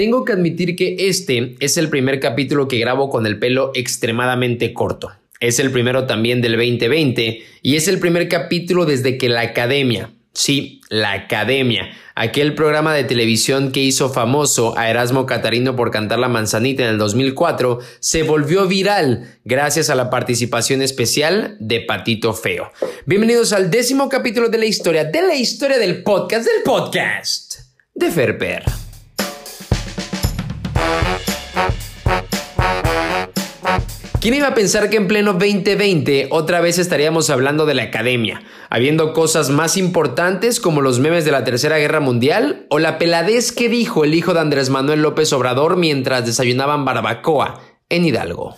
Tengo que admitir que este es el primer capítulo que grabo con el pelo extremadamente corto. Es el primero también del 2020 y es el primer capítulo desde que la academia, sí, la academia, aquel programa de televisión que hizo famoso a Erasmo Catarino por cantar la manzanita en el 2004, se volvió viral gracias a la participación especial de Patito Feo. Bienvenidos al décimo capítulo de la historia, de la historia del podcast, del podcast de Ferper. ¿Quién iba a pensar que en pleno 2020 otra vez estaríamos hablando de la academia, habiendo cosas más importantes como los memes de la Tercera Guerra Mundial o la peladez que dijo el hijo de Andrés Manuel López Obrador mientras desayunaban barbacoa en Hidalgo?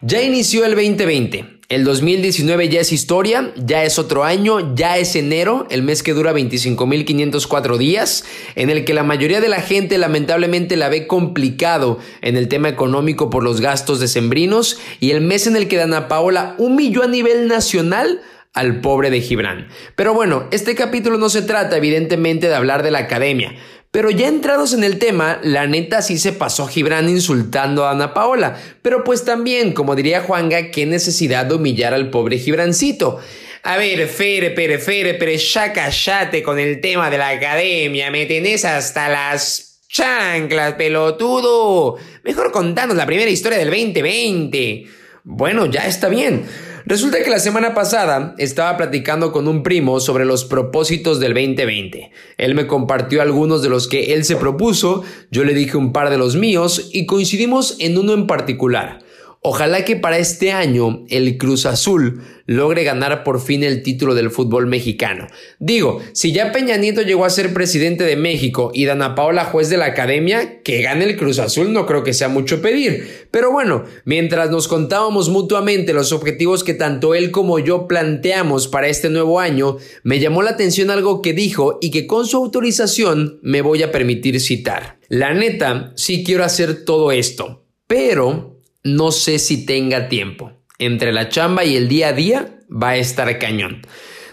Ya inició el 2020. El 2019 ya es historia, ya es otro año, ya es enero, el mes que dura 25.504 días, en el que la mayoría de la gente lamentablemente la ve complicado en el tema económico por los gastos decembrinos y el mes en el que Dana Paola humilló a nivel nacional al pobre de Gibran. Pero bueno, este capítulo no se trata evidentemente de hablar de la academia, pero ya entrados en el tema, la neta sí se pasó Gibran insultando a Ana Paola. Pero pues también, como diría Juanga, qué necesidad de humillar al pobre Gibrancito. A ver, Fere, Pere, Fere, Pere, ya callate con el tema de la academia. Me tenés hasta las chanclas, pelotudo. Mejor contanos la primera historia del 2020. Bueno, ya está bien. Resulta que la semana pasada estaba platicando con un primo sobre los propósitos del 2020. Él me compartió algunos de los que él se propuso, yo le dije un par de los míos y coincidimos en uno en particular. Ojalá que para este año el Cruz Azul logre ganar por fin el título del fútbol mexicano. Digo, si ya Peña Nieto llegó a ser presidente de México y Dana Paola juez de la academia, que gane el Cruz Azul no creo que sea mucho pedir. Pero bueno, mientras nos contábamos mutuamente los objetivos que tanto él como yo planteamos para este nuevo año, me llamó la atención algo que dijo y que con su autorización me voy a permitir citar. La neta, sí quiero hacer todo esto, pero no sé si tenga tiempo. Entre la chamba y el día a día va a estar cañón.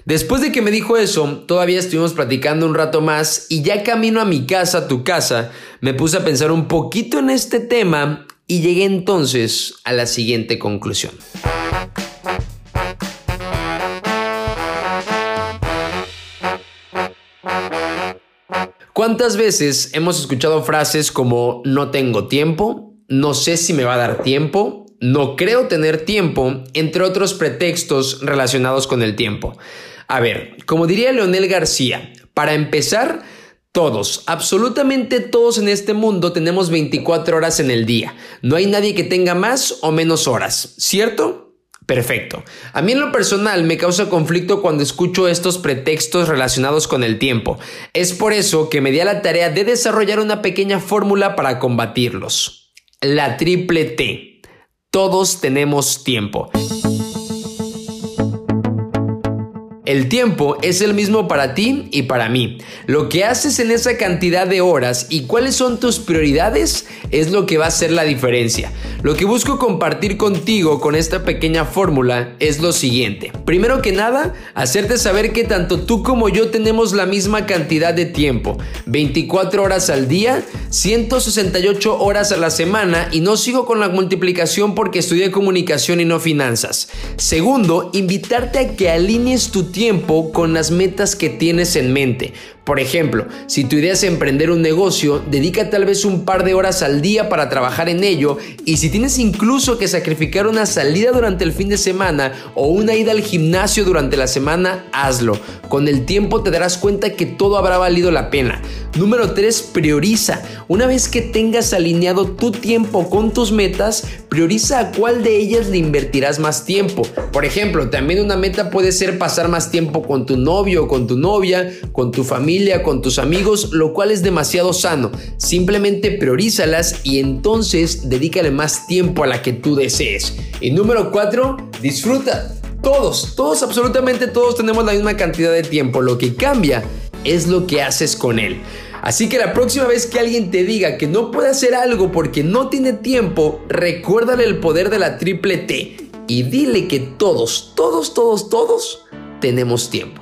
Después de que me dijo eso, todavía estuvimos platicando un rato más y ya camino a mi casa, tu casa, me puse a pensar un poquito en este tema y llegué entonces a la siguiente conclusión. ¿Cuántas veces hemos escuchado frases como no tengo tiempo, no sé si me va a dar tiempo, no creo tener tiempo, entre otros pretextos relacionados con el tiempo. A ver, como diría Leonel García, para empezar, todos, absolutamente todos en este mundo tenemos 24 horas en el día. No hay nadie que tenga más o menos horas, ¿cierto? Perfecto. A mí en lo personal me causa conflicto cuando escucho estos pretextos relacionados con el tiempo. Es por eso que me di a la tarea de desarrollar una pequeña fórmula para combatirlos. La triple T. Todos tenemos tiempo. El tiempo es el mismo para ti y para mí. Lo que haces en esa cantidad de horas y cuáles son tus prioridades es lo que va a hacer la diferencia. Lo que busco compartir contigo con esta pequeña fórmula es lo siguiente. Primero que nada, hacerte saber que tanto tú como yo tenemos la misma cantidad de tiempo. 24 horas al día, 168 horas a la semana y no sigo con la multiplicación porque estudié comunicación y no finanzas. Segundo, invitarte a que alinees tu tiempo tiempo con las metas que tienes en mente. Por ejemplo, si tu idea es emprender un negocio, dedica tal vez un par de horas al día para trabajar en ello y si tienes incluso que sacrificar una salida durante el fin de semana o una ida al gimnasio durante la semana, hazlo. Con el tiempo te darás cuenta que todo habrá valido la pena. Número 3. Prioriza. Una vez que tengas alineado tu tiempo con tus metas, prioriza a cuál de ellas le invertirás más tiempo. Por ejemplo, también una meta puede ser pasar tiempo con tu novio o con tu novia, con tu familia con tus amigos, lo cual es demasiado sano. Simplemente priorízalas y entonces dedícale más tiempo a la que tú desees. Y número 4, disfruta. Todos, todos, absolutamente todos tenemos la misma cantidad de tiempo. Lo que cambia es lo que haces con él. Así que la próxima vez que alguien te diga que no puede hacer algo porque no tiene tiempo, recuérdale el poder de la triple T y dile que todos, todos, todos, todos tenemos tiempo.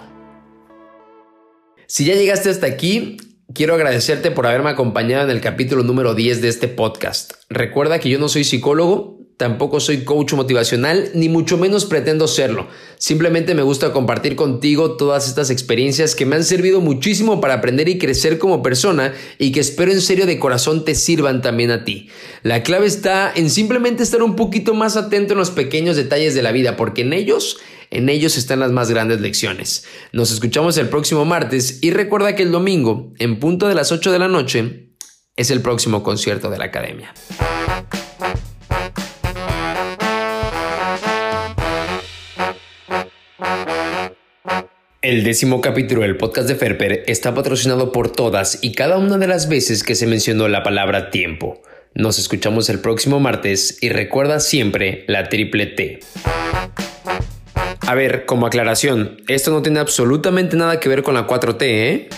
Si ya llegaste hasta aquí, quiero agradecerte por haberme acompañado en el capítulo número 10 de este podcast. Recuerda que yo no soy psicólogo, Tampoco soy coach motivacional, ni mucho menos pretendo serlo. Simplemente me gusta compartir contigo todas estas experiencias que me han servido muchísimo para aprender y crecer como persona y que espero en serio de corazón te sirvan también a ti. La clave está en simplemente estar un poquito más atento en los pequeños detalles de la vida, porque en ellos, en ellos están las más grandes lecciones. Nos escuchamos el próximo martes y recuerda que el domingo, en punto de las 8 de la noche, es el próximo concierto de la academia. El décimo capítulo del podcast de Ferper está patrocinado por todas y cada una de las veces que se mencionó la palabra tiempo. Nos escuchamos el próximo martes y recuerda siempre la triple T. A ver, como aclaración, esto no tiene absolutamente nada que ver con la 4T, ¿eh?